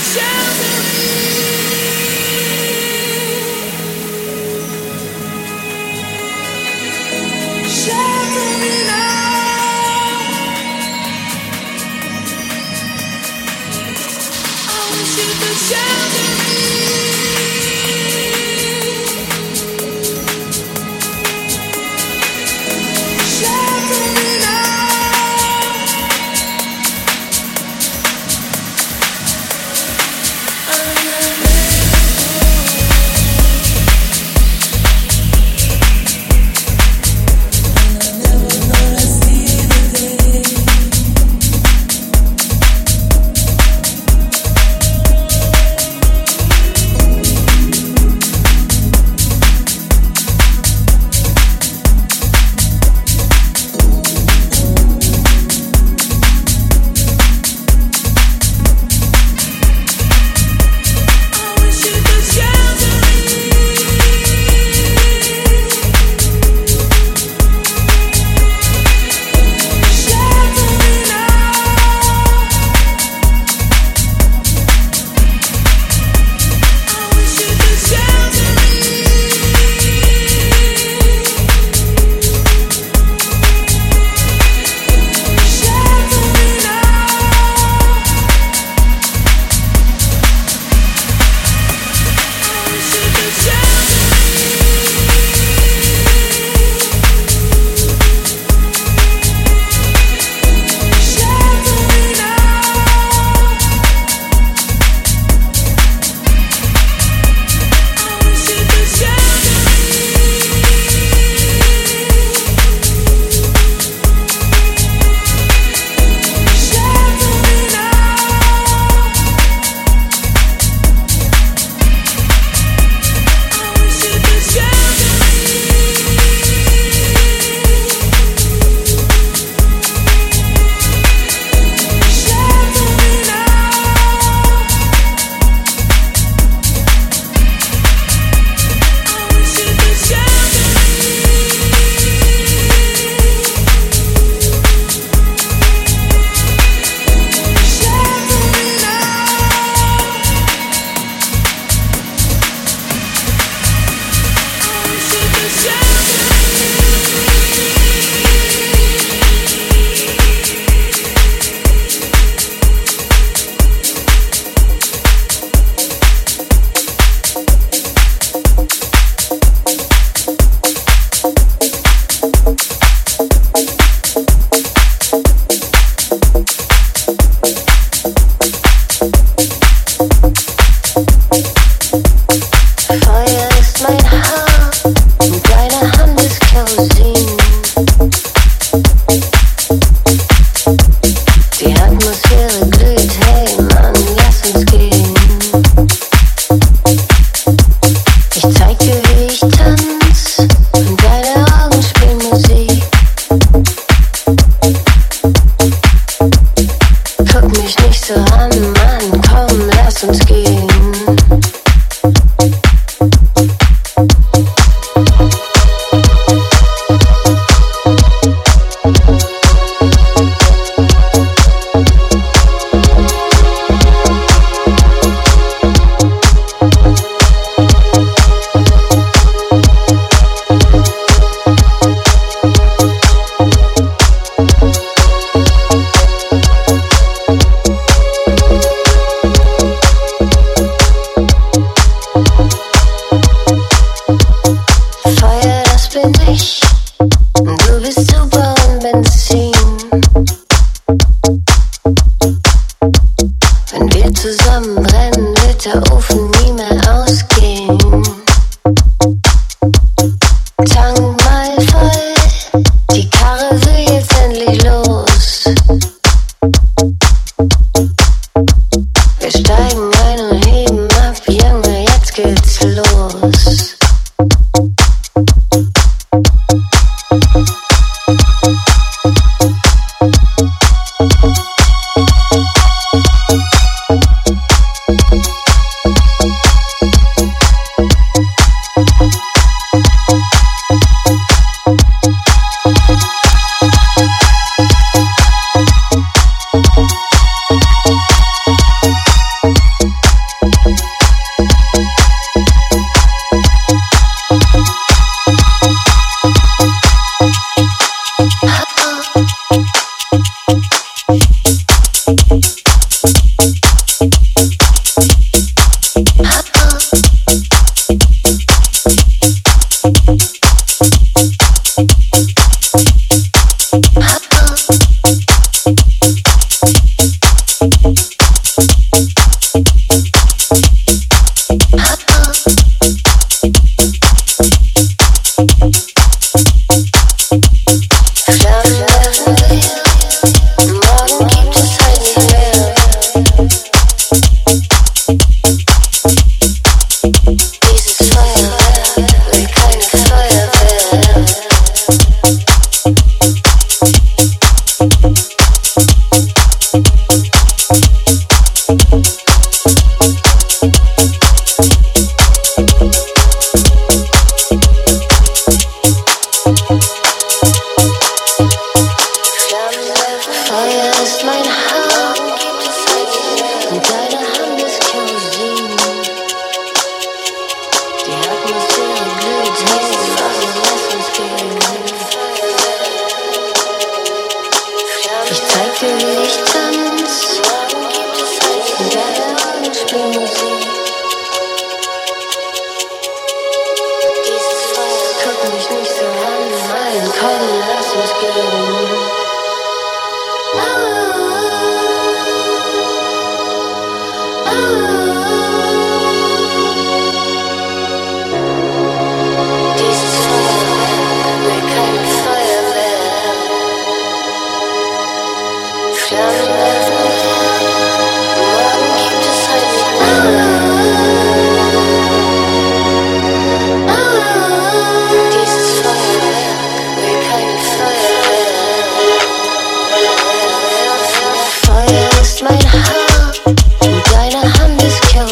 shelter.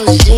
was doing.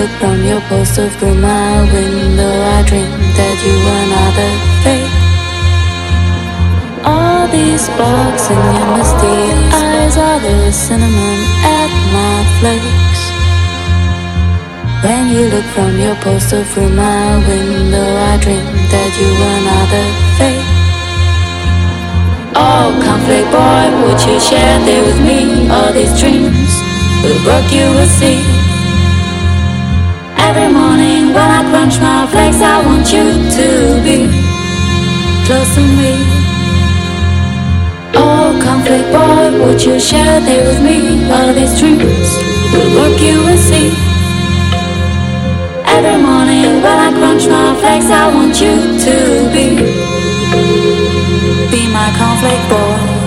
Of through my window, I dream that you were another fate. All these sparks in your misty eyes are the cinnamon at my flakes. When you look from your poster through my window, I dream that you were another fate. Oh, conflict boy, would you share there with me all these dreams? Who broke you a sea? Every morning when I crunch my flakes, I want you to be close to me. Oh, conflict boy, would you share there with me all these dreams? Will work you will see. Every morning when I crunch my flakes, I want you to be be my conflict boy.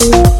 Thank